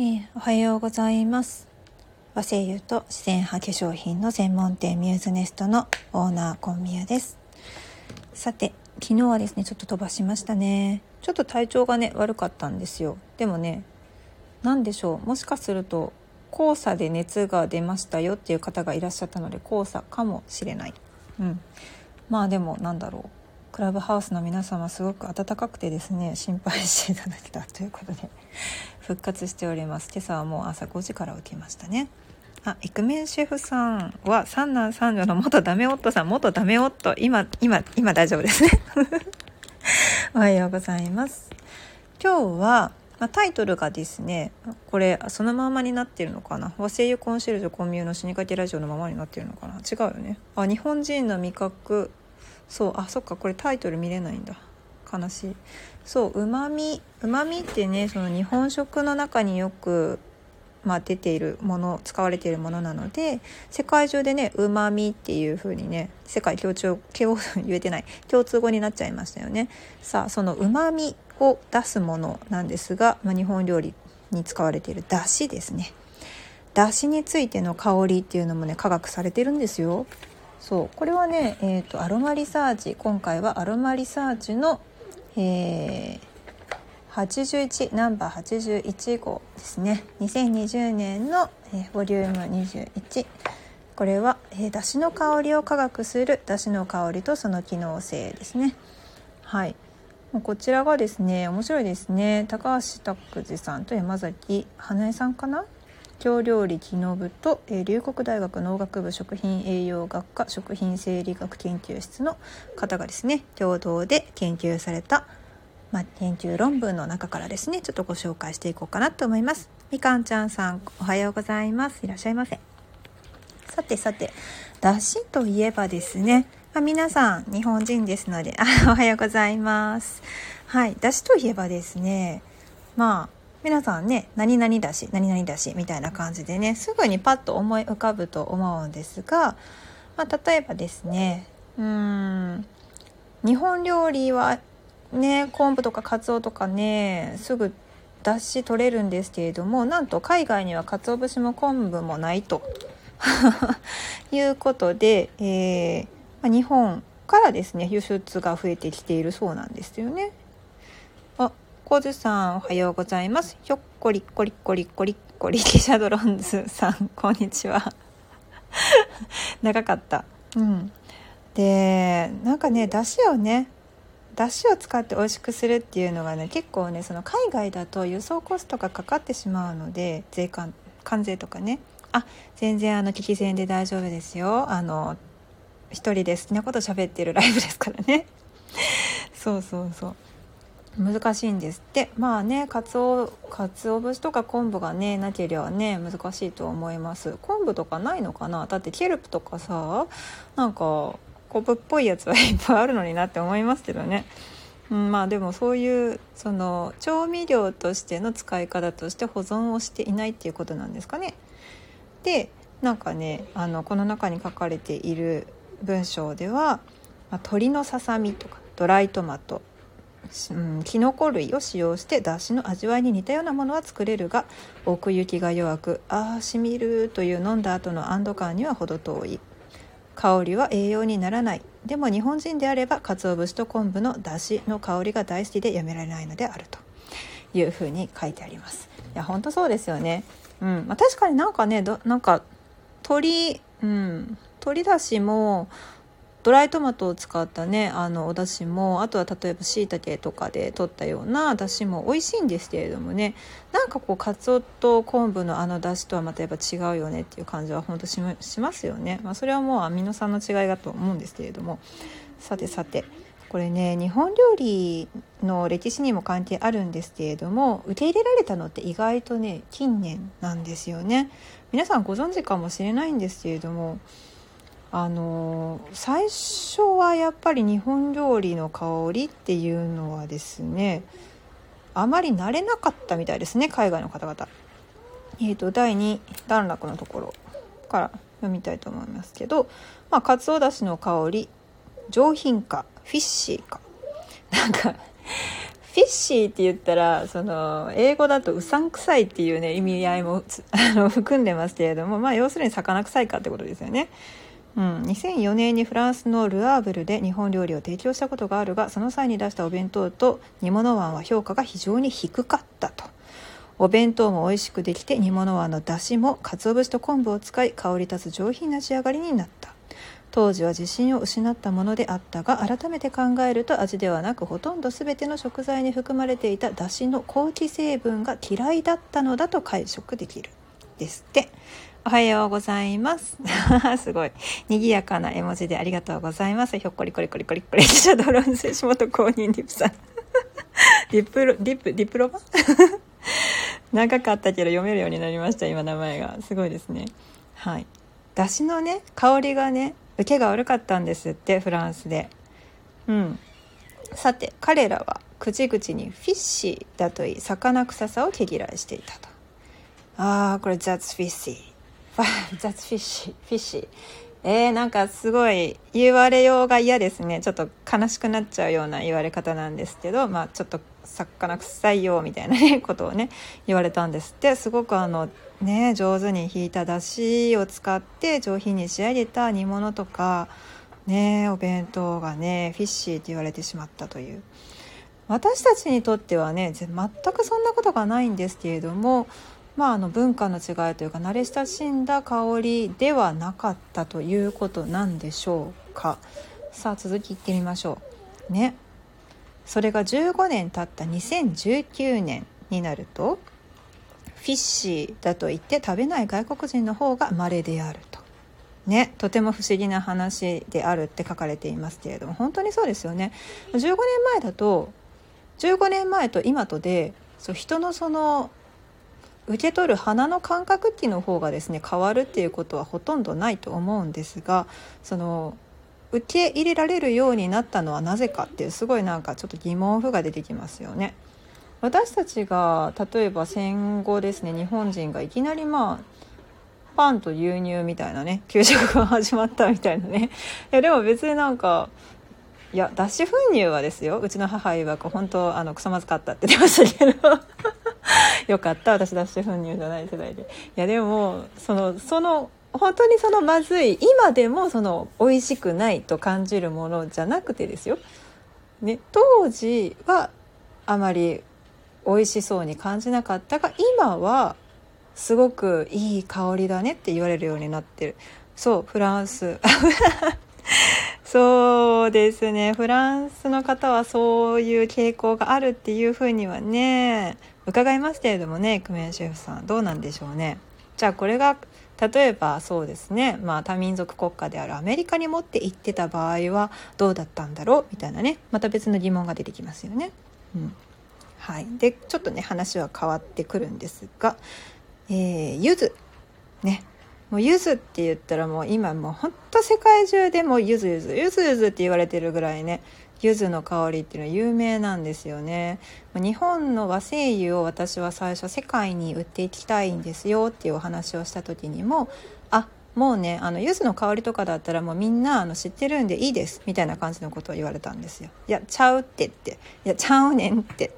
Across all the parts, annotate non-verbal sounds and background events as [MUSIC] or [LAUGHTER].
えー、おはようございます。和製油と自然派化粧品の専門店ミューズネストのオーナーコンミヤです。さて昨日はですねちょっと飛ばしましたね。ちょっと体調がね悪かったんですよ。でもね何でしょう。もしかすると黄砂で熱が出ましたよっていう方がいらっしゃったので黄砂かもしれない。うん。まあでもなんだろう。クラブハウスの皆様すごく温かくてですね心配していただけたということで。復活しております。今朝はもう朝5時から起きましたね。あイクメンシェフさんは三男三女の元ダメ夫さん元ダメ夫今今今大丈夫ですね。[LAUGHS] おはようございます。今日はまあ、タイトルがですねこれそのままになってるのかな？和製油コンシェルジュコンミューの死にかけラジオのままになってるのかな？違うよね。あ日本人の味覚。そうあそっかこれタイトル見れないんだ。悲しい。そううまみうまみってねその日本食の中によくまあ、出ているもの使われているものなので世界中でねうまみっていう風にね世界共通共 [LAUGHS] 言えてない共通語になっちゃいましたよね。さあそのうまみを出すものなんですが、まあ、日本料理に使われているだしですね。だしについての香りっていうのもね科学されてるんですよ。そうこれはね、えーと、アロマリサーチ今回はアロマリサーチの、えー、81ナンバー81号ですね。2020年の、えー、ボリューム21これは、えー、だしの香りを科学するだしの香りとその機能性ですね。はい。こちらがですね面白いですね。高橋拓司さんと山崎花江さんかな京料理木の部と、えー、龍谷大学農学部食品栄養学科食品生理学研究室の方がですね共同で研究された、まあ、研究論文の中からですねちょっとご紹介していこうかなと思います。みかんちゃんさんおはようございます。いらっしゃいませ。さてさてだしといえばですね、まあ、皆さん日本人ですのであおはようございます。はいだしといえばですねまあ皆さんね何々だし何々だしみたいな感じでねすぐにパッと思い浮かぶと思うんですが、まあ、例えばですねうん日本料理はね昆布とかかつおとかねすぐ出し取れるんですけれどもなんと海外には鰹節も昆布もないと [LAUGHS] いうことで、えーまあ、日本からですね輸出が増えてきているそうなんですよね。コズさんおはようございます。ひょっこりっこりっこりっこりっこりキシャドロンズさん [LAUGHS] こんにちは。[LAUGHS] 長かった。うん。で、なんかね、だしをね、だしを使って美味しくするっていうのがね結構ねその海外だと輸送コストがかかってしまうので税関関税とかねあ全然あの聞き戦で大丈夫ですよあの一人で好きなこと喋ってるライブですからね [LAUGHS] そうそうそう難しいんですって。まあねかつおかつお節とか昆布がねなければね難しいと思います。昆布とかないのかな？だってケルプとかさなんか昆布っぽいやつはいっぱいあるのになって思いますけどね、うん、まあでもそういうその調味料としての使い方として保存をしていないっていうことなんですかね。でなんかねあのこの中に書かれている文章では、まあ、鶏のささみとかドライトマト。うん、キノコ類を使用してだしの味わいに似たようなものは作れるが奥行きが弱くああしみるという飲んだ後の安堵感には程遠い。香りは栄養にならない。でも日本人であれば鰹節と昆布のだしの香りが大好きでやめられないのであると。いうふうに書いてあります。いや本当そうですよね。うん。まあ、確かになんかねどなんか鶏うん。鶏だしもドライトマトを使ったねあのお出汁もあとは例えばしいたけとかで取ったような出汁も美味しいんですけれどもねなんかこうかつおと昆布のあの出汁とはまたやっぱ違うよねっていう感じは本当ししますよね、まあ、それはもうアミノ酸の違いだと思うんですけれども。さてさてこれね日本料理の歴史にも関係あるんですけれども受け入れられたのって意外とね近年なんですよね。皆さんご存知かもしれないんですけれどもあの最初はやっぱり日本料理の香りっていうのはですねあまり慣れなかったみたいですね海外の方々。えーと、第2段落のところから読みたいと思いますけど、まあ、かつおだしの香り上品かフィッシーか [LAUGHS] なんかフィッシーって言ったらその英語だとうさんくさいっていうね意味合いも含んでますけれどもまあ要するに魚臭いかってことですよね。うん、2004年にフランスのルアーブルで日本料理を提供したことがあるがその際に出したお弁当と煮物椀は評価が非常に低かったと。お弁当も美味しくできて煮物椀の出汁も鰹節と昆布を使い香り立つ上品な仕上がりになった。当時は自信を失ったものであったが改めて考えると味ではなくほとんど全ての食材に含まれていた出汁の好気成分が嫌いだったのだと解釈できる。ですって。おはようございます。[LAUGHS] すごい。賑やかな絵文字でありがとうございます。ひょっこりこりこりこりこり。シャドロン選手元公認リップさん。[LAUGHS] リップロリップディプロマ？[LAUGHS] 長かったけど読めるようになりました。今名前が。すごいですね。はい。出汁のね香りがね受けが悪かったんですってフランスで。うん。さて彼らは口々にフィッシーだといい魚臭さを毛嫌いしていたと。ああこれ That's fishy That's fishy fishy えー、なんかすごい言われようが嫌ですね。ちょっと悲しくなっちゃうような言われ方なんですけどまあちょっと魚臭いよみたいなね [LAUGHS] ことをね言われたんですって。すごくあのね上手に引いただしを使って上品に仕上げた煮物とかねお弁当がねフィッシーって言われてしまったという。私たちにとってはね全くそんなことがないんですけれどもまあ、あの文化の違いというか慣れ親しんだ香りではなかったということなんでしょうか。さあ続きいってみましょう。ね。それが15年経った2019年になるとフィッシーだと言って食べない外国人の方が稀であると。ね、とても不思議な話であるって書かれていますけれども本当にそうですよね。15年前だと15年前と今とでそう人のその受け取る鼻の感覚器の方がですね変わるっていうことはほとんどないと思うんですがその受け入れられるようになったのはなぜかっていうすごいなんかちょっと疑問符が出てきますよね。私たちが例えば戦後ですね日本人がいきなりまあパンと牛乳みたいなね給食が始まったみたいなね。いやでも別になんかいや脱脂粉乳はですよ。うちの母曰く本当あのクソまずかったって言ってましたけど。[LAUGHS] よかった。私脱脂粉乳じゃない世代で。いやでもそのその本当にそのまずい今でもその美味しくないと感じるものじゃなくてですよ、ね、当時はあまり美味しそうに感じなかったが今はすごくいい香りだねって言われるようになってる。そうフランス。[LAUGHS] そうですね。フランスの方はそういう傾向があるっていうふうにはね伺いますけれどもねクメンシェフさんどうなんでしょうね。じゃあこれが例えばそうですね。まあ多民族国家であるアメリカに持って行ってた場合はどうだったんだろう？みたいなね。また別の疑問が出てきますよね。うん。はい、でちょっとね話は変わってくるんですが、えー、柚子ね。もう柚子って言ったらもう今もうほんと世界中でも柚子柚子柚子柚子って言われてるぐらいね柚子の香りっていうのは有名なんですよね日本の和製油を私は最初世界に売っていきたいんですよっていうお話をした時にもあもうねあの柚子の香りとかだったらもうみんなあの知ってるんでいいですみたいな感じのことを言われたんですよ。いやちゃうってっていやちゃうねんって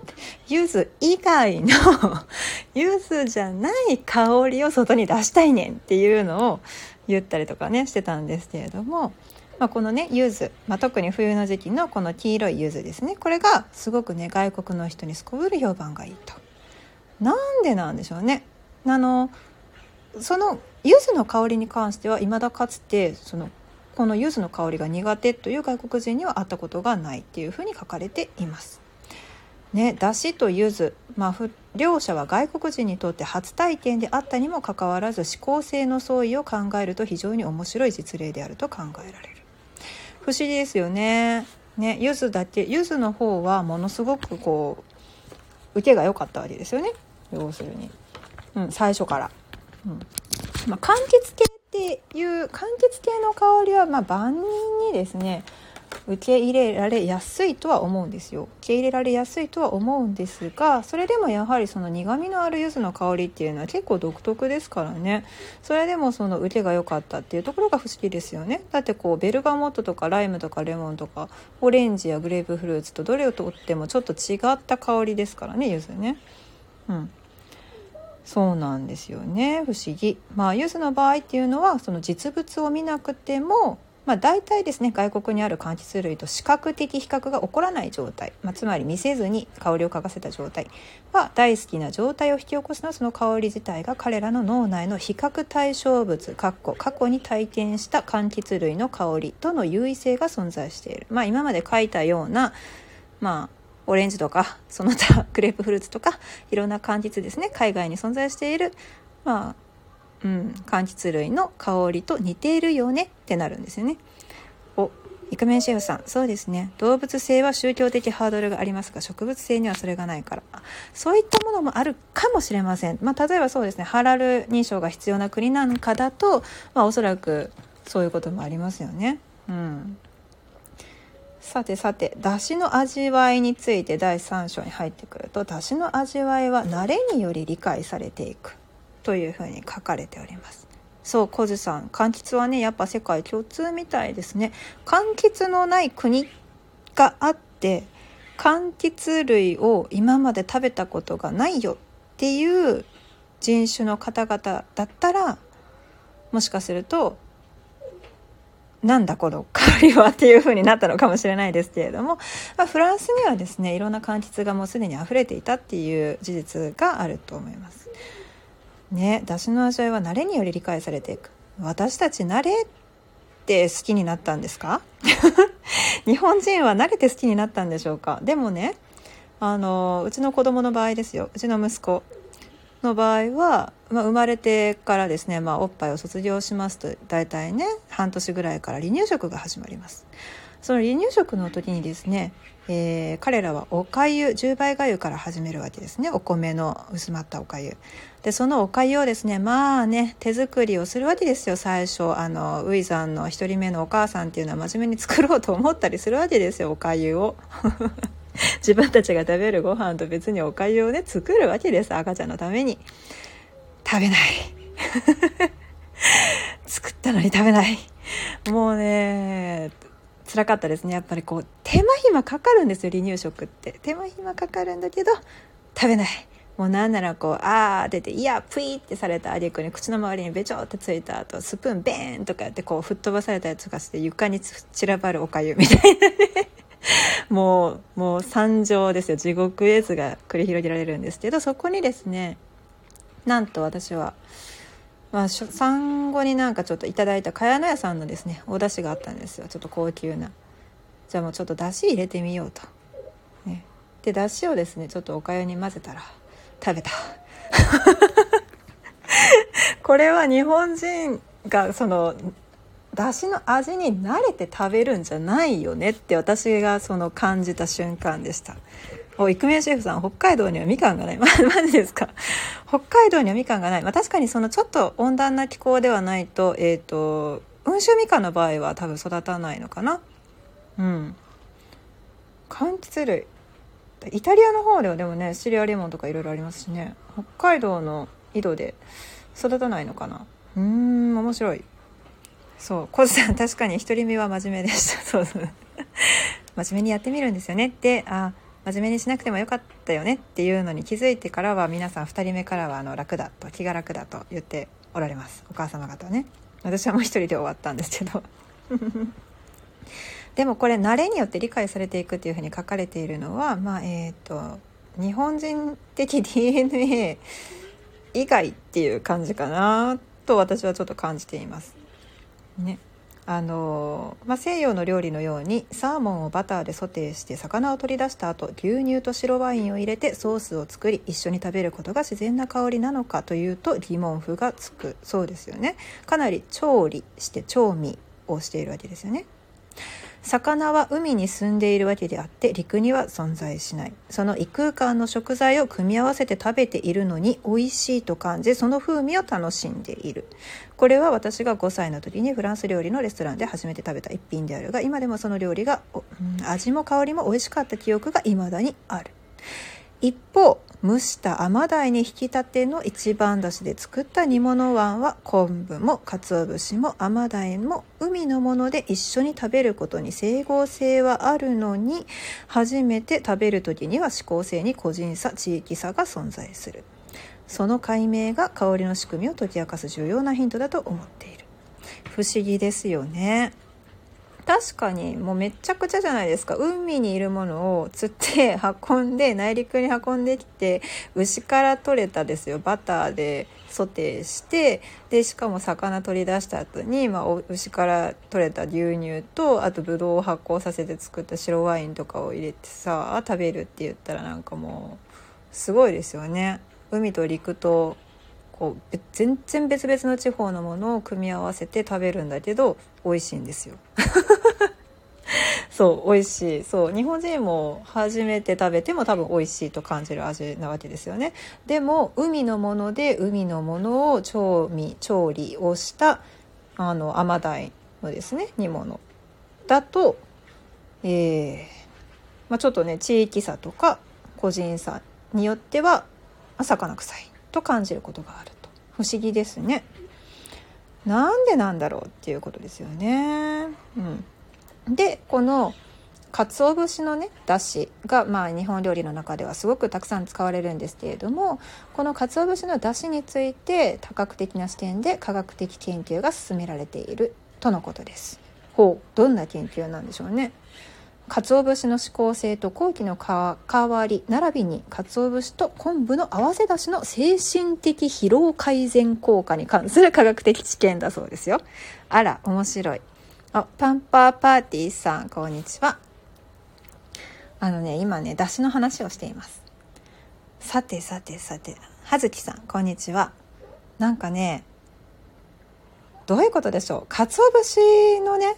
柚子以外の [LAUGHS] 柚子じゃない香りを外に出したいねんっていうのを言ったりとかねしてたんですけれども。まあ、このね柚子、まあ、特に冬の時期のこの黄色い柚子ですねこれがすごくね外国の人にすこぶる評判がいいと。なんでなんでしょうね。あのその柚子の香りに関しては未だかつてそのこの柚子の香りが苦手という外国人には会ったことがないっていうふうに書かれています。ね、だしと柚子、まあ、両者は外国人にとって初体験であったにもかかわらず思考性の相違を考えると非常に面白い実例であると考えられる不思議ですよね。ね柚子だけ柚子の方はものすごくこう受けが良かったわけですよね。要するに、うん、最初から、うん。まあ、柑橘系っていう柑橘系の香りはまあ万人にですね受け入れられやすいとは思うんですよ。受け入れられやすいとは思うんですがそれでもやはりその苦みのある柚子の香りっていうのは結構独特ですからね。それでもその受けが良かったっていうところが不思議ですよね。だってこうベルガモットとかライムとかレモンとかオレンジやグレープフルーツとどれをとってもちょっと違った香りですからね柚子ね。うん。そうなんですよね。不思議。まあ柚子の場合っていうのはその実物を見なくてもまあ、大体ですね外国にある柑橘類と視覚的比較が起こらない状態、まあ、つまり見せずに香りを嗅がせた状態。は大好きな状態を引き起こすのはその香り自体が彼らの脳内の比較対象物過去に体験した柑橘類の香りとの優位性が存在している、まあ、今まで書いたような、まあ、オレンジとかその他グレープフルーツとかいろんな柑橘ですね海外に存在している、まあ、うん、柑橘類の香りと似ているよねってなるんですよね。おイクメンシェフさん。そうですね。動物性は宗教的ハードルがありますが植物性にはそれがないから。そういったものもあるかもしれません、まあ、例えばそうですね。ハラル認証が必要な国なんかだと、まあ、おそらくそういうこともありますよね。うん。さてさて。出汁の味わいについて第3章に入ってくると出汁の味わいは慣れにより理解されていく。というふうに書かれております。そう小津さん。柑橘はねやっぱ世界共通みたいですね。柑橘のない国があって柑橘類を今まで食べたことがないよっていう人種の方々だったらもしかするとなんだこの香りはっていう風になったのかもしれないですけれども、まあ、フランスにはですねいろんな柑橘がもうすでに溢れていたっていう事実があると思います。ね出汁の味わいは慣れにより理解されていく。私たち慣れって好きになったんですか？[LAUGHS] 日本人は慣れて好きになったんでしょうか？でもねあのうちの子供の場合ですよ。うちの息子の場合は、まあ、生まれてからですね、まあ、おっぱいを卒業しますと大体ね半年ぐらいから離乳食が始まります。その離乳食の時にですね、えー、彼らはおかゆ10倍がゆから始めるわけですね。お米の薄まったおかゆ。でそのおかゆをですねまあね手作りをするわけですよ。最初あのウイザンの1人目のお母さんっていうのは真面目に作ろうと思ったりするわけですよおかゆを。[LAUGHS] 自分たちが食べるご飯と別におかゆをね作るわけです赤ちゃんのために。食べない。[LAUGHS] 作ったのに食べない。もうね辛かったですね。やっぱりこう手間暇かかるんですよ離乳食って。手間暇かかるんだけど食べない。もうなんならこうあーって言っていやプイってされたあげくに口の周りにべちょってついた後スプーンベーンとかやってこう吹っ飛ばされたやつとかして床に散らばるおかゆみたいなね。[LAUGHS] もうもう惨状ですよ。地獄絵図が繰り広げられるんですけどそこにですねなんと私はまあ、産後になんかちょっといただいた茅野屋さんのですねお出汁があったんですよ。ちょっと高級な。じゃあもうちょっと出汁入れてみようと、ね、で出汁をですねちょっとおかゆに混ぜたら食べた [LAUGHS] これは日本人がその出汁の味に慣れて食べるんじゃないよねって私がその感じた瞬間でしたお、イクメンシェフさん、北海道にはみかんがない。ま、[LAUGHS] マジですか？北海道にはみかんがない。まあ、確かにそのちょっと温暖な気候ではないと、えっ、ー、と、温州みかんの場合は多分育たないのかな。うん。柑橘類。イタリアの方ではでもね、シリアレモンとかいろいろありますしね。北海道の井戸で育たないのかな？うーん、面白い。そう、コズさん確かに一人目は真面目でした。[LAUGHS] そうそう。真面目にやってみるんですよね。で、あ、真面目にしなくてもよかったよねっていうのに気づいてからは皆さん2人目からはあの楽だと気が楽だと言っておられますお母様方ね私はもう一人で終わったんですけど [LAUGHS] でもこれ慣れによって理解されていくっていうふうに書かれているのはまあえっ、と日本人的 DNA 以外っていう感じかなと私はちょっと感じています。ね。あのまあ、西洋の料理のようにサーモンをバターでソテーして魚を取り出した後牛乳と白ワインを入れてソースを作り一緒に食べることが自然な香りなのかというと疑問符がつく。そうですよね。かなり調理して調味をしているわけですよね。魚は海に住んでいるわけであって陸には存在しない。その異空間の食材を組み合わせて食べているのに美味しいと感じその風味を楽しんでいる。これは私が5歳の時にフランス料理のレストランで初めて食べた一品であるが今でもその料理が、味も香りも美味しかった記憶が未だにある。一方蒸した甘鯛に引き立ての一番だしで作った煮物椀は昆布も鰹節も甘鯛も海のもので一緒に食べることに整合性はあるのに初めて食べる時には指向性に個人差地域差が存在する。その解明が香りの仕組みを解き明かす重要なヒントだと思っている。不思議ですよね。確かにもうめちゃくちゃじゃないですか海にいるものを釣って [LAUGHS] 運んで内陸に運んできて牛から取れたですよバターでソテーしてでしかも魚取り出した後に、まあ、牛から取れた牛乳とあとブドウを発酵させて作った白ワインとかを入れてさ食べるって言ったらなんかもうすごいですよね。海と陸とこう全然別々の地方のものを組み合わせて食べるんだけど美味しいんですよ。[LAUGHS] そう美味しい。そう日本人も初めて食べても多分美味しいと感じる味なわけですよね。でも海のもので海のものを調味調理をしたあの甘鯛のですね煮物。だとえー、まあ、ちょっとね地域差とか個人差によっては魚臭い。と感じることがあると不思議ですねなんでなんだろうっていうことですよね。うん、でこの鰹節のねだしが、まあ、日本料理の中ではすごくたくさん使われるんですけれどもこの鰹節のだしについて多角的な視点で科学的研究が進められているとのことです。ほうどんな研究なんでしょうね。鰹節の指向性と後期の代わり並びに鰹節と昆布の合わせだしの精神的疲労改善効果に関する科学的知見だそうですよ。[LAUGHS] あら面白い。あパンパーパーティーさんこんにちは。あのね今ねだしの話をしています。さてさてさて葉月さんこんにちは。なんかねどういうことでしょう？鰹節のね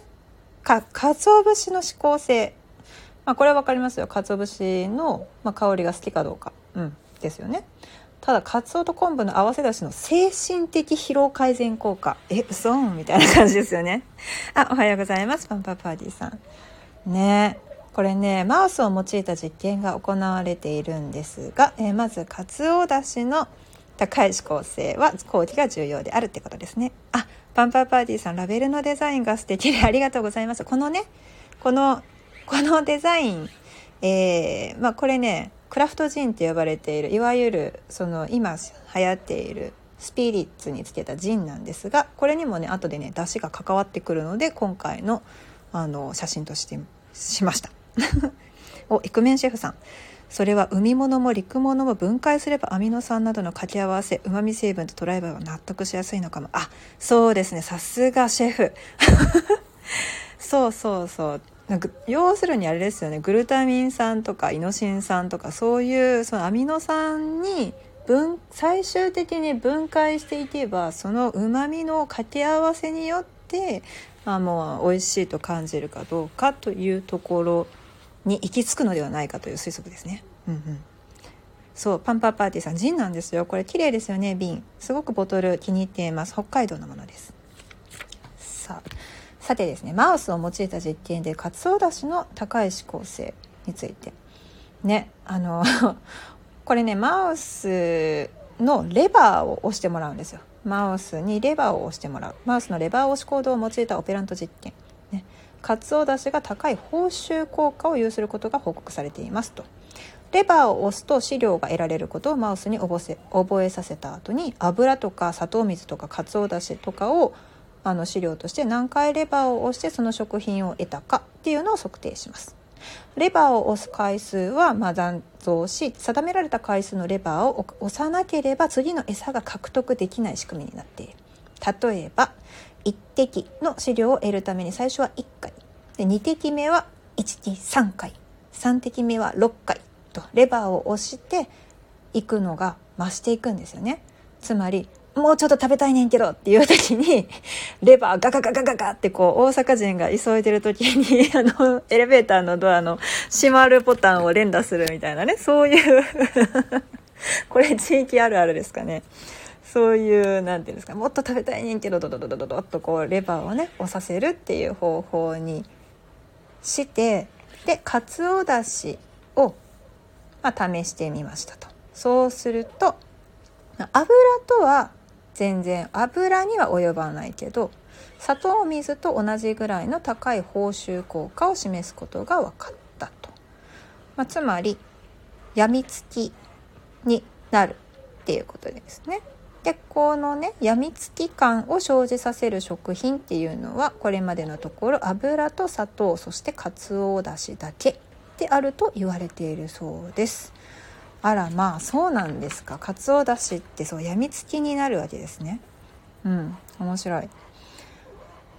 か鰹節の指向性。まあ、これは分かりますよ。鰹節の、まあ、香りが好きかどうか、うん、ですよね。ただ鰹と昆布の合わせだしの精神的疲労改善効果。え嘘？みたいな感じですよね。あおはようございます。パンパパーティーさん。ね。これねマウスを用いた実験が行われているんですが、えー、まず鰹だしの高い指向性は後期が重要であるってことですね。あパンパーパーティーさんラベルのデザインが素敵でありがとうございます。このねこのこのデザイン、えー、まあ、これねクラフトジンって呼ばれているいわゆるその今流行っているスピリッツにつけたジンなんですがこれにもね後でね出汁が関わってくるので今回のあの写真としてしました。[LAUGHS] おイクメンシェフさん。それは海物も陸物も分解すればアミノ酸などの掛け合わせうまみ成分と捉えれば納得しやすいのかも。あそうですね。さすがシェフ。[LAUGHS] そうそうそう。なんか要するにあれですよね。グルタミン酸とかイノシン酸とかそういうそのアミノ酸に分最終的に分解していけばそのうまみの掛け合わせによってあもう美味しいと感じるかどうかというところに行き着くのではないかという推測ですね。うんうん。そうパンパーパーティーさんジンなんですよ。これ綺麗ですよね。瓶すごくボトル気に入っています。北海道のものです。さあ。さてですねマウスを用いた実験でかつおだしの高い指向性について。ねあの [LAUGHS] これねマウスのレバーを押してもらうんですよ。マウスにレバーを押してもらう。マウスのレバー押し行動を用いたオペラント実験。ねかつおだしが高い報酬効果を有することが報告されていますと。レバーを押すと資料が得られることをマウスに覚え覚えさせた後に油とか砂糖水とかかつおだしとかをあの資料として何回レバーを押してその食品を得たかっていうのを測定します。レバーを押す回数はま残像し定められた回数のレバーを押さなければ次の餌が獲得できない仕組みになっている。例えば1滴の飼料を得るために最初は1回。で2滴目は123回。3滴目は6回とレバーを押していくのが増していくんですよね。つまりもうちょっと食べたいねんけどっていう時に、[LAUGHS] レバーガガガガガガってこう、大阪人が急いでる時に、[LAUGHS] あの、エレベーターのドアの閉まるボタンを連打するみたいなね、そういう [LAUGHS] これ地域あるあるですかね。そういう、なんていうんですか、もっと食べたいねんけど、ドドドドドドッとこう、レバーをね、押させるっていう方法にして、で、かつおだしを、まあ、試してみましたと。そうすると、油とは全然油には及ばないけど砂糖水と同じぐらいの高い報酬効果を示すことが分かったと、まあ、つまりやみつきになるっていうことですね。でこのねやみつき感を生じさせる食品っていうのはこれまでのところ油と砂糖そしてかつおだしだけであると言われているそうです。あらまあそうなんですか。かつおだしってそうやみつきになるわけですね。うん面白い。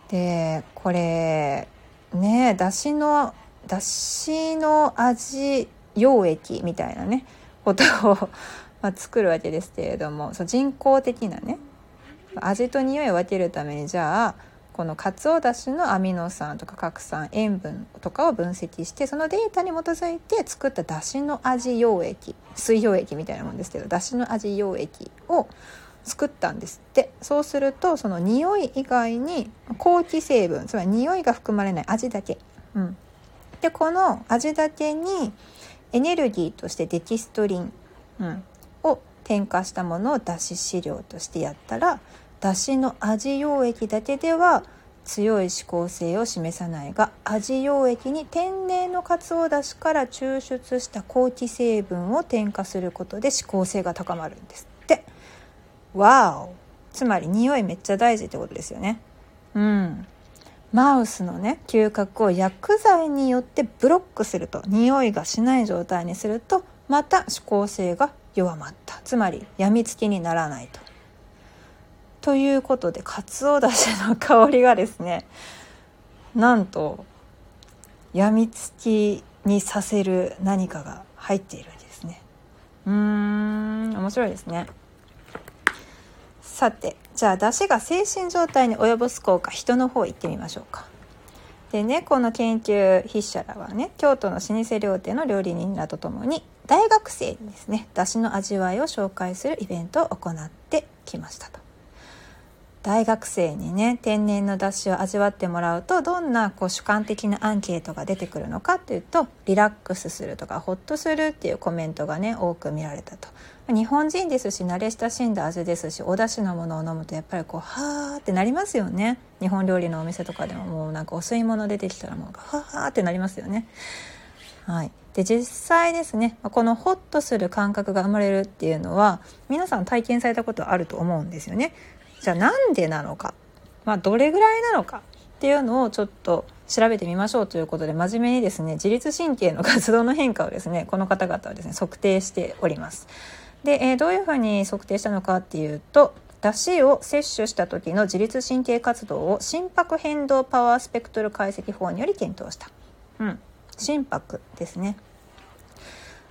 でこれねだしのだしの味溶液みたいなねことを [LAUGHS] ま、作るわけですけれどもそう人工的なね味と匂いを分けるためにじゃあこのかつおだしのアミノ酸とか核酸塩分とかを分析してそのデータに基づいて作っただしの味溶液水溶液みたいなもんですけどだしの味溶液を作ったんですって。そうするとその匂い以外に香気成分つまり匂いが含まれない味だけ、うん、でこの味だけにエネルギーとしてデキストリン、うん、を添加したものをだし飼料としてやったらだしの味溶液だけでは強い指向性を示さないが味溶液に天然のかつおだしから抽出した香気成分を添加することで指向性が高まるんですって。わおつまり匂いめっちゃ大事ってことですよね。うん。マウスのね嗅覚を薬剤によってブロックすると匂いがしない状態にするとまた指向性が弱まった。つまりやみつきにならないと。ということでかつおだしの香りがですねなんとやみつきにさせる何かが入っているわけですね。うーん面白いですね。さてじゃあ出汁が精神状態に及ぼす効果人の方行ってみましょうか。でねこの研究筆者らはね京都の老舗料亭の料理人らとともに大学生にですね出汁の味わいを紹介するイベントを行ってきましたと。大学生にね天然のだしを味わってもらうとどんなこう主観的なアンケートが出てくるのかっていうとリラックスするとかホッとするっていうコメントがね多く見られたと。日本人ですし慣れ親しんだ味ですしお出汁のものを飲むとやっぱりこうはーってなりますよね。日本料理のお店とかでももうなんかお吸い物出てきたらもうはーってなりますよね。はい。で実際ですねこのホッとする感覚が生まれるっていうのは皆さん体験されたことあると思うんですよね。じゃあなんでなのか、まあ、どれぐらいなのかっていうのをちょっと調べてみましょうということで真面目にですね自律神経の活動の変化をですねこの方々はですね測定しております。で、えー、どういうふうに測定したのかっていうと出汁を摂取した時の自律神経活動を心拍変動パワースペクトル解析法により検討した。うん、心拍ですね。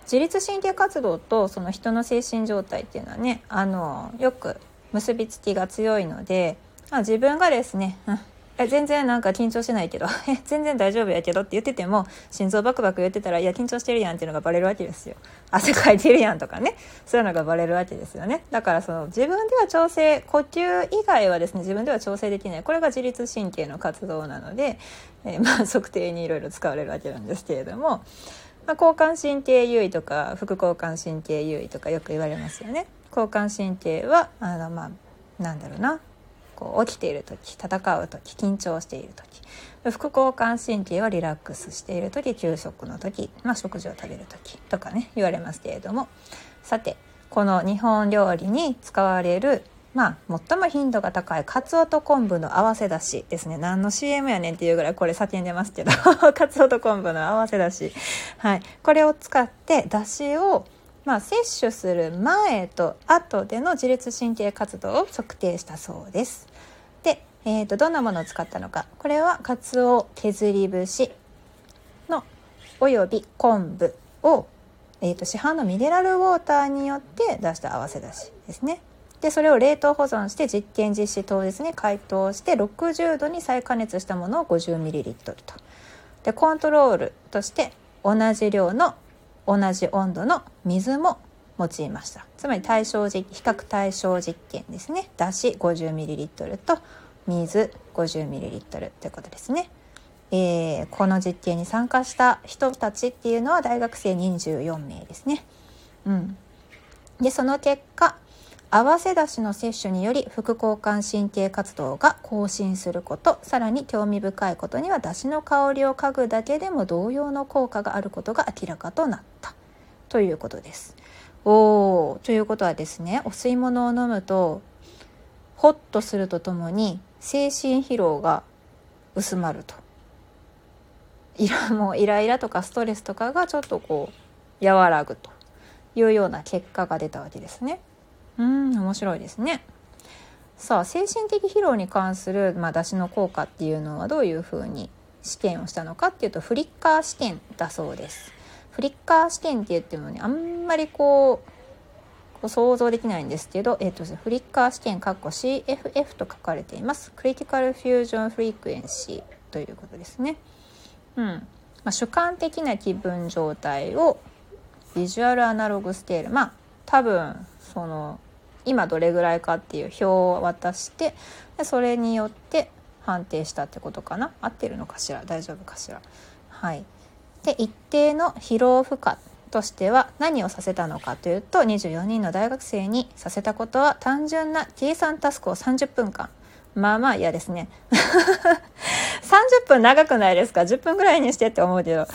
自律神経活動とその人の精神状態っていうのはねあのよく結びつきが強いので、まあ、自分がですね、うんえ全然なんか緊張しないけど [LAUGHS] え全然大丈夫やけどって言ってても心臓バクバク言ってたらいや緊張してるやんっていうのがバレるわけですよ。汗かいてるやんとかね。そういうのがバレるわけですよね。だからその自分では調整呼吸以外はですね自分では調整できない。これが自律神経の活動なので、え、まあ測定にいろいろ使われるわけなんですけれども、まあ、交感神経優位とか副交感神経優位とかよく言われますよね。交感神経はあのまあなんだろうな。こう起きている時戦う時緊張している時。副交感神経はリラックスしている時休息の時、まあ、食事を食べる時とかね言われますけれども。さてこの日本料理に使われるまあ、最も頻度が高いかつおと昆布の合わせだしですね。何の CM やねんっていうぐらいこれ叫んでますけど。かつおと昆布の合わせだし、はい、これを使ってだしをまあ、摂取する前と後での自律神経活動を測定したそうです。で、えー、とどんなものを使ったのかこれはかつお削り節のおよび昆布を、えー、と市販のミネラルウォーターによって出した合わせだしですね。でそれを冷凍保存して実験実施当日に解凍して60度に再加熱したものを 50ml とでコントロールとして同じ量の同じ温度の水も用いました。つまり対象実比較対象実験ですね。だし 50ml と水 50ml ということですね、えー、この実験に参加した人たちっていうのは大学生24名ですね。うん。でその結果合わせ出しの摂取により副交感神経活動が更新することさらに興味深いことには出汁の香りを嗅ぐだけでも同様の効果があることが明らかとなった。ということです。おーということはですねお吸い物を飲むとホッとするとともに精神疲労が薄まるとイラ [LAUGHS] もうイライラとかストレスとかがちょっとこう和らぐというような結果が出たわけですね。うん面白いですね。さあ精神的疲労に関する、まあ、出しの効果っていうのはどういうふうに試験をしたのかっていうとフリッカー試験だそうです。フリッカー試験って言ってもねあんまりこう想像できないんですけど、えーと、フリッカー試験括弧 CFF と書かれています。クリティカルフュージョンフリークエンシーということですね。うん。まあ、主観的な気分状態をビジュアルアナログスケール。まあ多分その今どれぐらいかっていう表を渡してでそれによって判定したってことかな。合ってるのかしら？大丈夫かしら？はい。で一定の疲労負荷としては何をさせたのかというと24人の大学生にさせたことは単純な計算タスクを30分間。まあまあ嫌ですね。[LAUGHS] 30分長くないですか？10分ぐらいにしてって思うけど、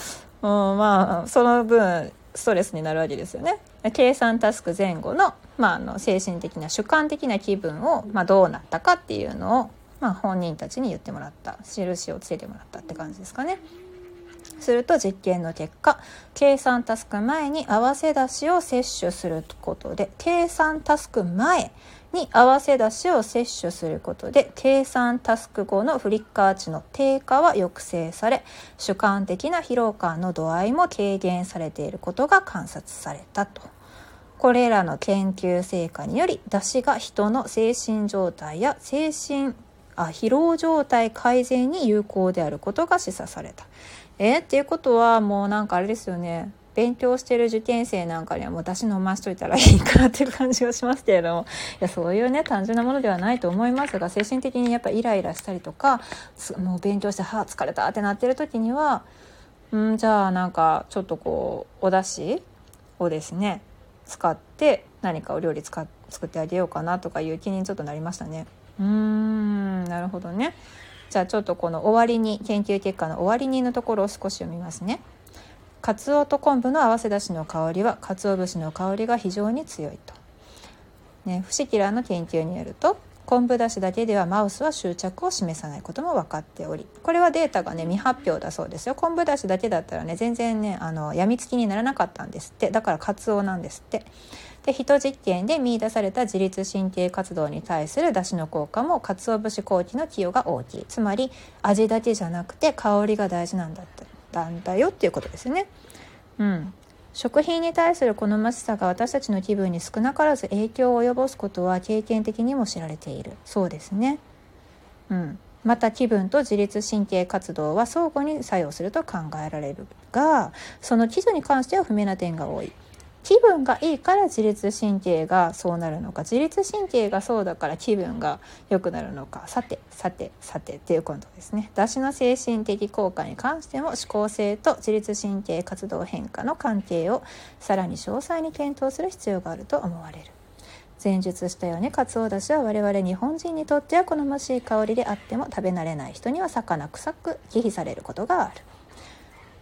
うん、まあその分ストレスになるわけですよね。計算タスク前後の,、まあ、あの精神的な主観的な気分を、まあ、どうなったかっていうのを、まあ、本人たちに言ってもらった。印をつけてもらったって感じですかね。すると実験の結果計算タスク前に合わせ出しを摂取することで計算タスク前に合わせ出しを摂取することで計算タスク後のフリッカー値の低下は抑制され主観的な疲労感の度合いも軽減されていることが観察されたと。これらの研究成果により出汁が人の精神状態や精神あ疲労状態改善に有効であることが示唆された。え？っていうことはもうなんかあれですよね勉強してる受験生なんかにはもう出汁飲ましといたらいいかなっていう感じがしますけれどもいやそういうね単純なものではないと思いますが精神的にやっぱイライラしたりとかもう勉強して「はあ疲れた」ってなってる時にはんじゃあなんかちょっとこうお出汁をですね使って何かお料理使作ってあげようかなとかいう気にちょっとなりましたね。うーんなるほどね。じゃあちょっとこの終わりに研究結果の終わりにのところを少し読みますね。かつおと昆布の合わせだしの香りはかつお節の香りが非常に強いと。ね、フシキラーの研究によると昆布だしだけではマウスは執着を示さないことも分かっておりこれはデータがね未発表だそうですよ昆布だしだけだったらね全然ねあの病みつきにならなかったんですってだからカツオなんですってで人実験で見出された自律神経活動に対する出汁の効果も鰹節後期の寄与が大きいつまり味だけじゃなくて香りが大事なんだったんだよっていうことですね。うん、食品に対する好ましさが私たちの気分に少なからず影響を及ぼすことは経験的にも知られているそうですね。うん、また気分と自律神経活動は相互に作用すると考えられるがその基準に関しては不明な点が多い。気分がいいから自律神経がそうなるのか自律神経がそうだから気分が良くなるのか。さてさてさてっていうことですね。出しの精神的効果に関しても思考性と自律神経活動変化の関係をさらに詳細に検討する必要があると思われる。前述したようにかつおだしは我々日本人にとっては好ましい香りであっても食べ慣れない人には魚臭く忌避されることがある。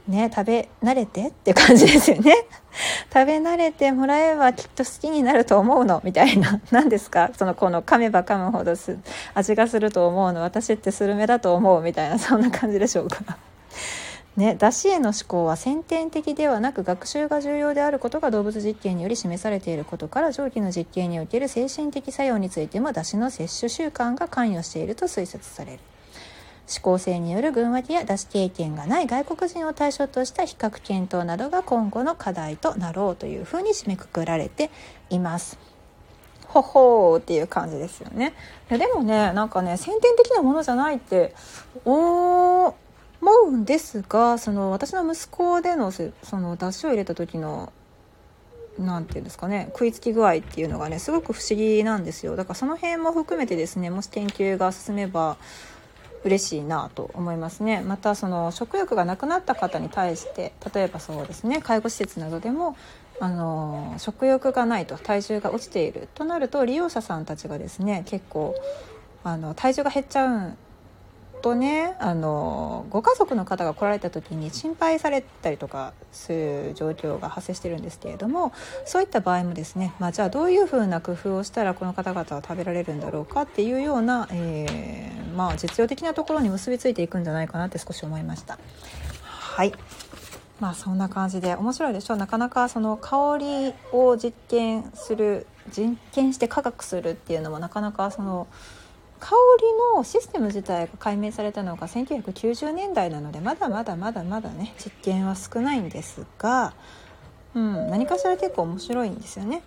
ね食べ慣れてって感じですよね。[LAUGHS] 食べ慣れてもらえばきっと好きになると思うのみたいな。[LAUGHS] 何ですか？そのこの噛めば噛むほどす味がすると思うの。私ってスルメだと思うみたいな。そんな感じでしょうか？[LAUGHS] ね、出しへの思考は先天的ではなく学習が重要であることが動物実験により示されていることから上記の実験における精神的作用についても出しの摂取習慣が関与していると推察される。思考性による群割や出し経験がない外国人を対象とした比較検討などが今後の課題となろうというふうに締めくくられています。ほほーっていう感じですよねでもねなんかね先天的なものじゃないって思うんですがその私の息子でのその出汁を入れた時の何て言うんですかね食いつき具合っていうのがねすごく不思議なんですよだからその辺も含めてですねもし研究が進めば嬉しいなと思いますね。またその食欲がなくなった方に対して例えばそうですね介護施設などでもあの食欲がないと体重が落ちているとなると利用者さんたちがですね結構あの体重が減っちゃうんとねあのご家族の方が来られた時に心配されたりとかする状況が発生してるんですけれどもそういった場合もですね、まあ、じゃあどういうふうな工夫をしたらこの方々は食べられるんだろうかっていうような、えー、まあ、実用的なところに結びついていくんじゃないかなって少し思いました。はいまあそんな感じで面白いでしょなかなかその香りを実験する実験して科学するっていうのもなかなかその香りのシステム自体が解明されたのが1990年代なのでまだまだまだまだね実験は少ないんですが、うん、何かしら結構面白いんですよね。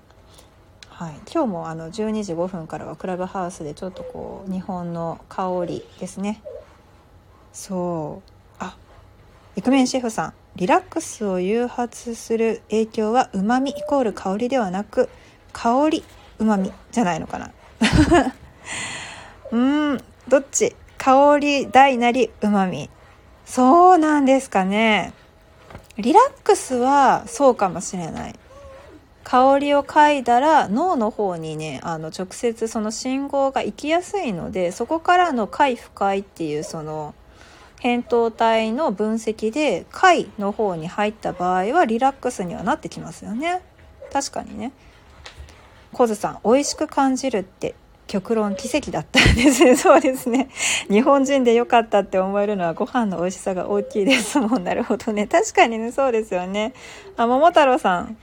はい、今日もあの12時5分からはクラブハウスでちょっとこう日本の香りですね。そう。あイクメンシェフさん。リラックスを誘発する影響はうまみイコール香りではなく香りうまみじゃないのかな。うん。どっち？香り大なりうまみそうなんですかね。リラックスはそうかもしれない。香りを嗅いだら脳の方にねあの直接その信号が行きやすいのでそこからの快不快っていうその扁桃体の分析で快の方に入った場合はリラックスにはなってきますよね。確かにね。コズさん美味しく感じるって極論奇跡だったんですね。[LAUGHS] そうですね。日本人で良かったって思えるのはご飯の美味しさが大きいですもん。なるほどね。確かにね、そうですよね。あ、桃太郎さん。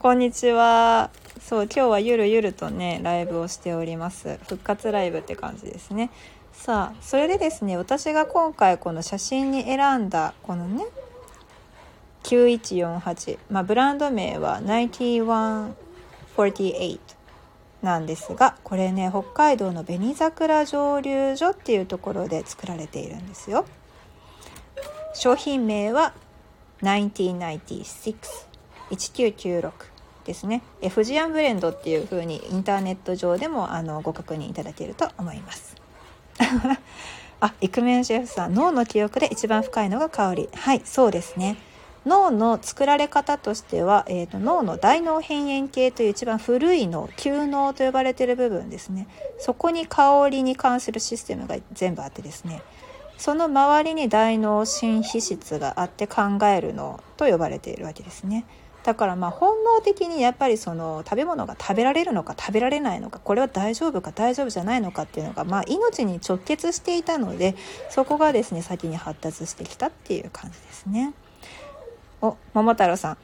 こんにちは。そう、今日はゆるゆるとね、ライブをしております。復活ライブって感じですね。さあ、それでですね、私が今回この写真に選んだ、このね、9148。まあ、ブランド名は9148。なんですがこれね北海道の紅桜蒸留所っていうところで作られているんですよ。商品名は1996ですね。フジアンブレンドっていう風にインターネット上でもあのご確認いただけると思います。[LAUGHS] あイクメンシェフさん脳の記憶で一番深いのが香り。はいそうですね。脳の作られ方としては、えーと、脳の大脳辺縁系という一番古い脳旧脳と呼ばれている部分ですね。そこに香りに関するシステムが全部あってですね。その周りに大脳新皮質があって考える脳と呼ばれているわけですね。だからまあ本能的にやっぱりその食べ物が食べられるのか食べられないのかこれは大丈夫か大丈夫じゃないのかっていうのがまあ命に直結していたのでそこがですね先に発達してきたっていう感じですね。お、桃太郎さん。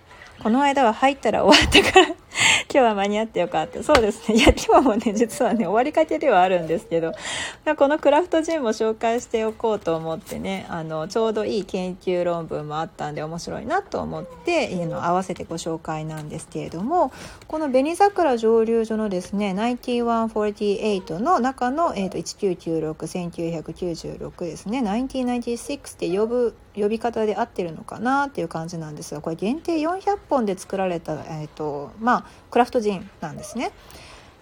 この間は入ったら終わったから [LAUGHS] 今日は間に合ってよかった。そうですね。いや、今日もね、実はね、終わりかけではあるんですけど、このクラフトジンも紹介しておこうと思ってね、あの、ちょうどいい研究論文もあったんで面白いなと思って、の合わせてご紹介なんですけれども、この紅桜蒸留所のですね、9148の中の、えーと、1996、1996ですね、1996って呼ぶ呼び方で合ってるのかなっていう感じなんですがこれ限定400本で作られた、えーとまあ、クラフトジンなんですね。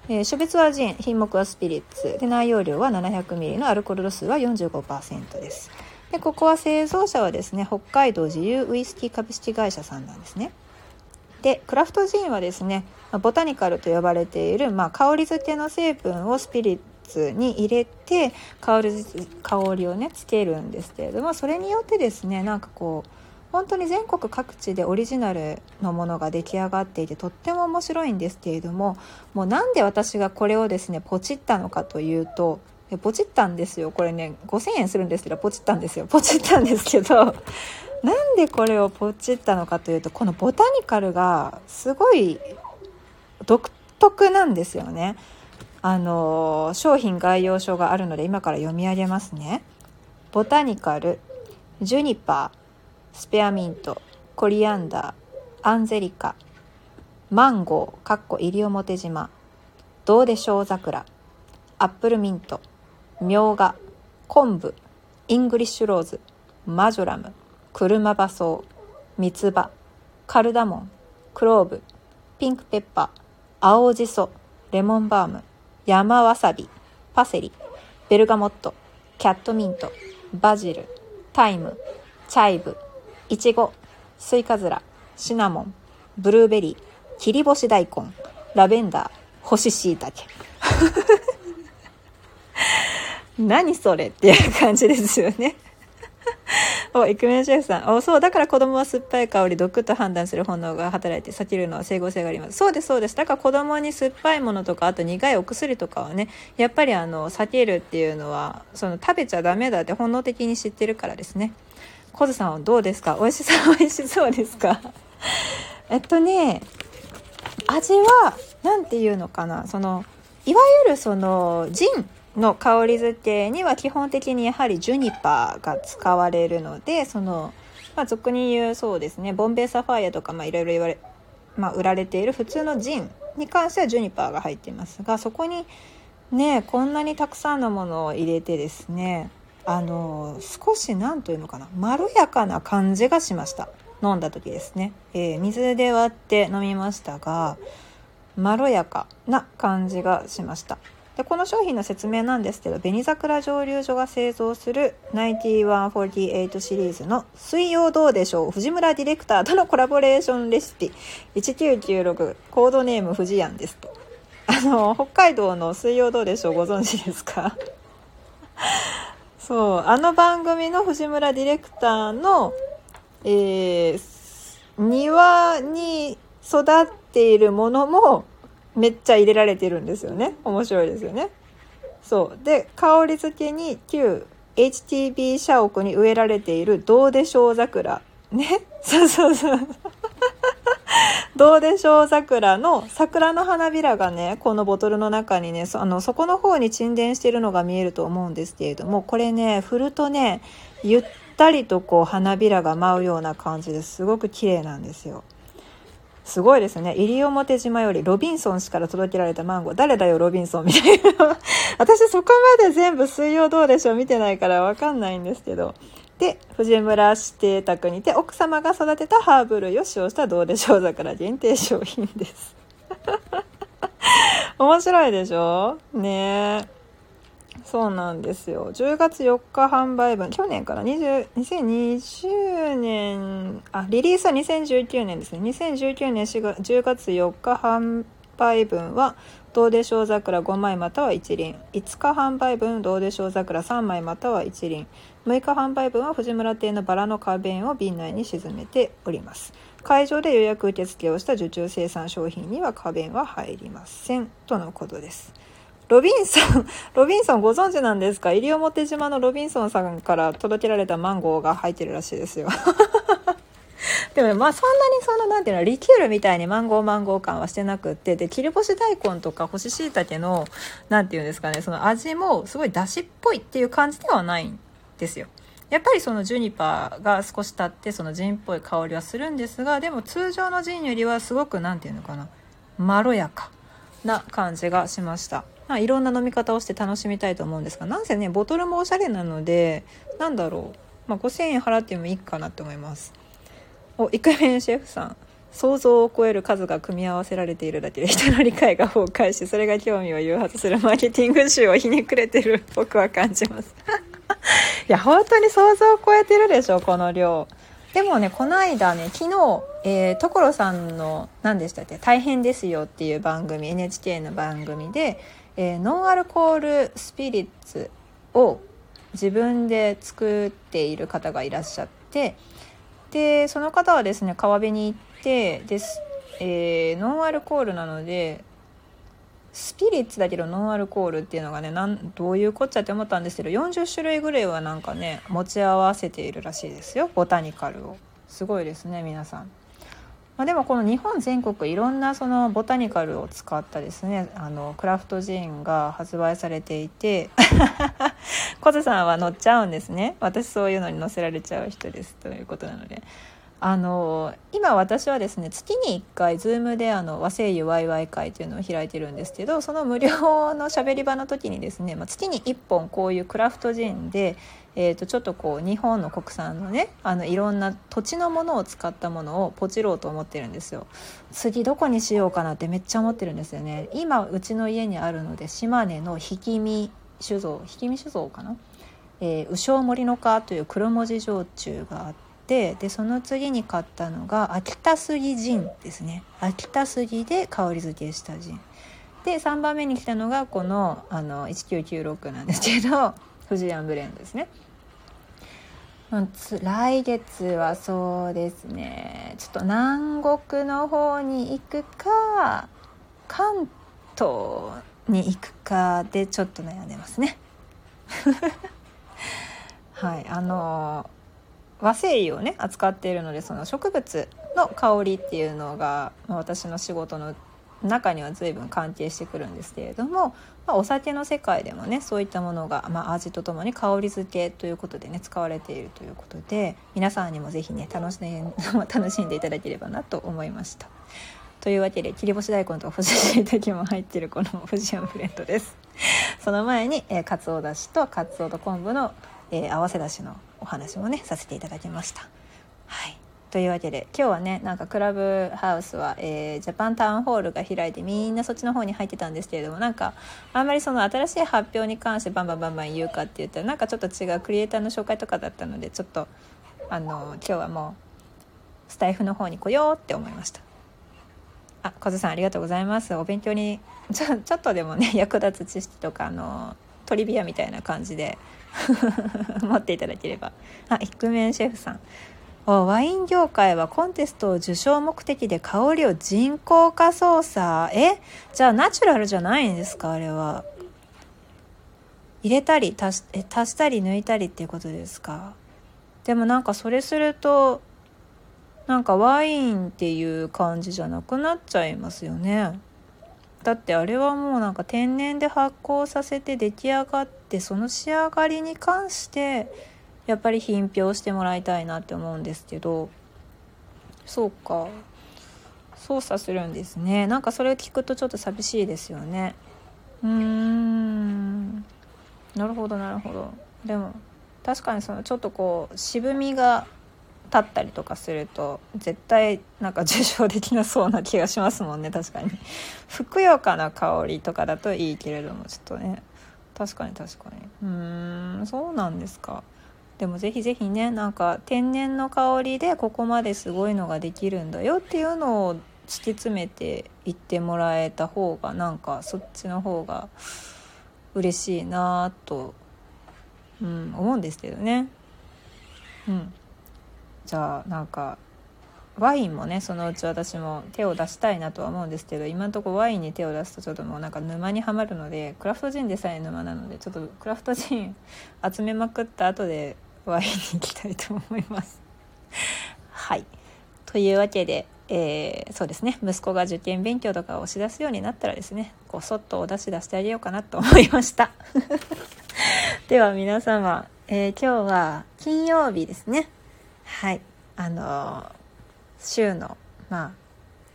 えー、種別はジン品目はスピリッツ。で内容量は 700ml のアルコール度数は45%です。でここは製造者はですね北海道自由ウイスキー株式会社さんなんですね。でクラフトジンはですねボタニカルと呼ばれている、まあ、香り付けの成分をスピリッツに入れて香り香りをねつけるんですけれどもそれによってですねなんかこう本当に全国各地でオリジナルのものが出来上がっていてとっても面白いんですけれどももうなんで私がこれをですねポチったのかというとポチったんですよこれね5000円するんですけどポチったんですよポチったんですけどなんでこれをポチったのかというとこのボタニカルがすごい独特なんですよね。あの商品概要書があるので今から読み上げますね。ボタニカルジュニパースペアミントコリアンダーアンゼリカマンゴーかっこ西表島。どうでしょう桜アップルミントみょうが昆布イングリッシュローズマジョラム車葉草三つ葉カルダモンクローブピンクペッパー青じそレモンバーム山わさびパセリベルガモットキャットミントバジルタイムチャイブいちごスイカズラシナモンブルーベリー切り干し大根ラベンダー干し椎茸 [LAUGHS] 何それっていう感じですよねお、イクメンシェフさん。お、そう、だから子供は酸っぱい香り、毒と判断する本能が働いて避けるのは整合性があります。そうです、そうです。だから子供に酸っぱいものとか、あと苦いお薬とかはね、やっぱりあの、避けるっていうのは、その食べちゃダメだって本能的に知ってるからですね。コズさんはどうですか？美味しそう、美味しそうですか？[LAUGHS] えっとね、味は、何て言うのかな、その、いわゆるその、ジンの香り付けには基本的にやはりジュニパーが使われるのでその、まあ、俗に言うそうですねボンベイサファイアとかまあいろいろ言われ、まあ、売られている普通のジンに関してはジュニパーが入っていますがそこにねこんなにたくさんのものを入れてですねあの少し何というのかなまろやかな感じがしました。飲んだ時ですね、えー、水で割って飲みましたがまろやかな感じがしました。でこの商品の説明なんですけど紅桜蒸留所が製造する9148シリーズの「水曜どうでしょう」藤村ディレクターとのコラボレーションレシピ。1996コードネーム藤やんですと。あの北海道の「水曜どうでしょう」ご存知ですか？そうあの番組の藤村ディレクターの、えー、庭に育っているものもめっちゃ入れられてるんですよね。面白いですよね。そう。で香り付けに旧 HTB 社屋に植えられているどうでしょう桜。ね。そうそうそう。[LAUGHS] どうでしょう桜の桜の花びらがねこのボトルの中にねそあのそこの方に沈殿しているのが見えると思うんですけれどもこれね振るとねゆったりとこう花びらが舞うような感じですごく綺麗なんですよ。すごいですね。西表島よりロビンソン氏から届けられたマンゴー。誰だよ、ロビンソンみたいな。[LAUGHS] 私そこまで全部水曜どうでしょう見てないからわかんないんですけど。で、藤村指定宅にて奥様が育てたハーブ類を使用したどうでしょう桜限定商品です。[LAUGHS] 面白いでしょ？ねえ。そうなんですよ。10月4日販売分、去年から20 2020年、あ、リリースは2019年ですね。2019年4月10月4日販売分は、どうでしょう桜5枚または1輪。5日販売分、どうでしょう桜3枚または1輪。6日販売分は藤村亭のバラの花弁を瓶内に沈めております。会場で予約受付をした受注生産商品には花弁は入りません。とのことです。ロビンソン、[LAUGHS] ロビンソンご存知なんですか？西表島のロビンソンさんから届けられたマンゴーが入ってるらしいですよ。[LAUGHS] でもまあそんなにそのなんていうのリキュールみたいにマンゴーマンゴー感はしてなくってで切り干し大根とか干し椎茸のなんていうんですかねその味もすごいだしっぽいっていう感じではないんですよ。やっぱりそのジュニパーが少し経ってそのジンっぽい香りはするんですがでも通常のジンよりはすごく何て言うのかなまろやかな感じがしました。まあ、いろんな飲み方をして楽しみたいと思うんですがなんせねボトルもおしゃれなのでなんだろう、まあ、5,000円払ってもいいかなと思います。おイクメンシェフさん。想像を超える数が組み合わせられているだけで人の理解が崩壊しそれが興味を誘発するマーケティング集をひねくれてる。僕は感じます。[LAUGHS] いや本当に想像を超えてるでしょこの量。でもねこの間ね昨日、えー、所さんの何でしたっけ「大変ですよ」っていう番組 NHK の番組でえー、ノンアルコールスピリッツを自分で作っている方がいらっしゃってでその方はですね川辺に行ってです、えー、ノンアルコールなのでスピリッツだけどノンアルコールっていうのがねなんどういうこっちゃって思ったんですけど40種類ぐらいはなんかね持ち合わせているらしいですよ。ボタニカルを。すごいですね皆さん。まあ、でもこの日本全国いろんなそのボタニカルを使ったですねあのクラフトジンが発売されていて [LAUGHS] コズさんは乗っちゃうんですね。私そういうのに乗せられちゃう人です。ということなので。あの今私はですね月に1回 Zoom であの和製油ワイワイ会というのを開いてるんですけどその無料のしゃべり場の時にですね、まあ、月に1本こういうクラフトジンで、えー、とちょっとこう日本の国産のねあのいろんな土地のものを使ったものをポチろうと思ってるんですよ。次どこにしようかなってめっちゃ思ってるんですよね。今うちの家にあるので島根の氷見酒造氷見酒造かな？えー、右小森の川という黒文字焼酎があってでその次に買ったのが秋田杉ジンですね。秋田杉で香り付けしたジン。で3番目に来たのがこのあの1996なんですけど富士山ブレンドですね。来月はそうですね。ちょっと南国の方に行くか関東に行くかでちょっと悩んでますね。[LAUGHS] はいあの和製油をね扱っているのでその植物の香りっていうのが、まあ、私の仕事の中には随分関係してくるんですけれども、まあ、お酒の世界でもねそういったものが、まあ、味とともに香り付けということでね使われているということで皆さんにも是非ね楽しん [LAUGHS] 楽しんでいただければなと思いました。というわけで切り干し大根と干し椎茸も入ってるこの富士山ブレンドです。その前に、えー、かつおだしとかつおと昆布のえー、合わせだしのお話もねさせていただきました。はいというわけで今日はねなんかクラブハウスは、えー、ジャパンタウンホールが開いてみんなそっちの方に入ってたんですけれどもなんかあんまりその新しい発表に関してバンバンバンバン言うかって言ったらなんかちょっと違うクリエイターの紹介とかだったのでちょっとあの今日はもうスタイフの方に来ようって思いました。あ、小津さんありがとうございます。お勉強にちょちょっとでもね [LAUGHS] 役立つ知識とかあのトリビアみたいな感じで [LAUGHS] 持っていただければ。あイクメンシェフさん。ワイン業界はコンテストを受賞目的で香りを人工化操作？え？じゃあナチュラルじゃないんですかあれは。入れたり足し足したり抜いたりっていうことですか？でもなんかそれするとなんかワインっていう感じじゃなくなっちゃいますよね。だってあれはもうなんか天然で発酵させて出来上がってその仕上がりに関してやっぱり品評してもらいたいなって思うんですけどそうか。操作するんですね。なんかそれを聞くとちょっと寂しいですよね。うーん。なるほどなるほど。でも確かにそのちょっとこう渋みが立ったりとかすると絶対なんか受賞できなそうな気がしますもんね確かに。ふくよかな香りとかだといいけれどもちょっとね。確かに確かに。うーんそうなんですか。でもぜひぜひねなんか天然の香りでここまですごいのができるんだよっていうのを突き詰めていってもらえた方がなんかそっちの方が嬉しいなと、うん、思うんですけどね。うん。じゃあなんかワインもねそのうち私も手を出したいなとは思うんですけど今のとこワインに手を出すとちょっともうなんか沼にはまるのでクラフトジンでさえ沼なのでちょっとクラフトジン集めまくった後でワインに行きたいと思います。はい。というわけで、えー、そうですね。息子が受験勉強とかを押しだすようになったらですねこうそっとお出し出してあげようかなと思いました。[LAUGHS] では皆様、えー、今日は金曜日ですね。はい。あの週のまあ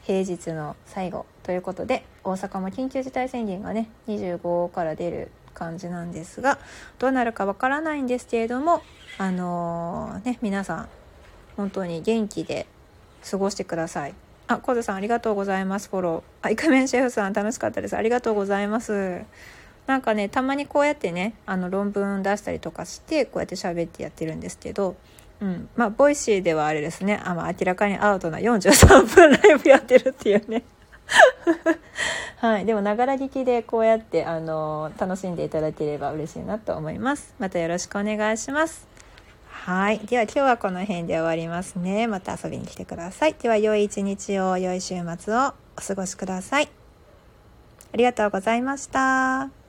平日の最後ということで大阪も緊急事態宣言がね25から出る感じなんですがどうなるかわからないんですけれどもあの、ね皆さん本当に元気で過ごしてください。あコズさんありがとうございます。フォロー。あイクメンシェフさん楽しかったです。ありがとうございます。なんかねたまにこうやってねあの論文出したりとかしてこうやって喋ってやってるんですけどうん、まあボイシーではあれですね。あ、まあ、明らかにアウトな43分ライブやってるっていうね。[LAUGHS] はい、でもながら聞きでこうやってあの楽しんでいただければ嬉しいなと思います。またよろしくお願いします。はい。では今日はこの辺で終わりますね。また遊びに来てください。では良い一日を良い週末をお過ごしください。ありがとうございました。